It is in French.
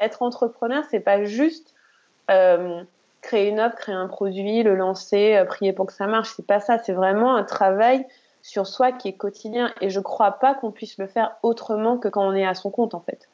être entrepreneur, c'est pas juste euh, créer une offre, créer un produit, le lancer, euh, prier pour que ça marche. C'est pas ça. C'est vraiment un travail sur soi qui est quotidien. Et je crois pas qu'on puisse le faire autrement que quand on est à son compte, en fait.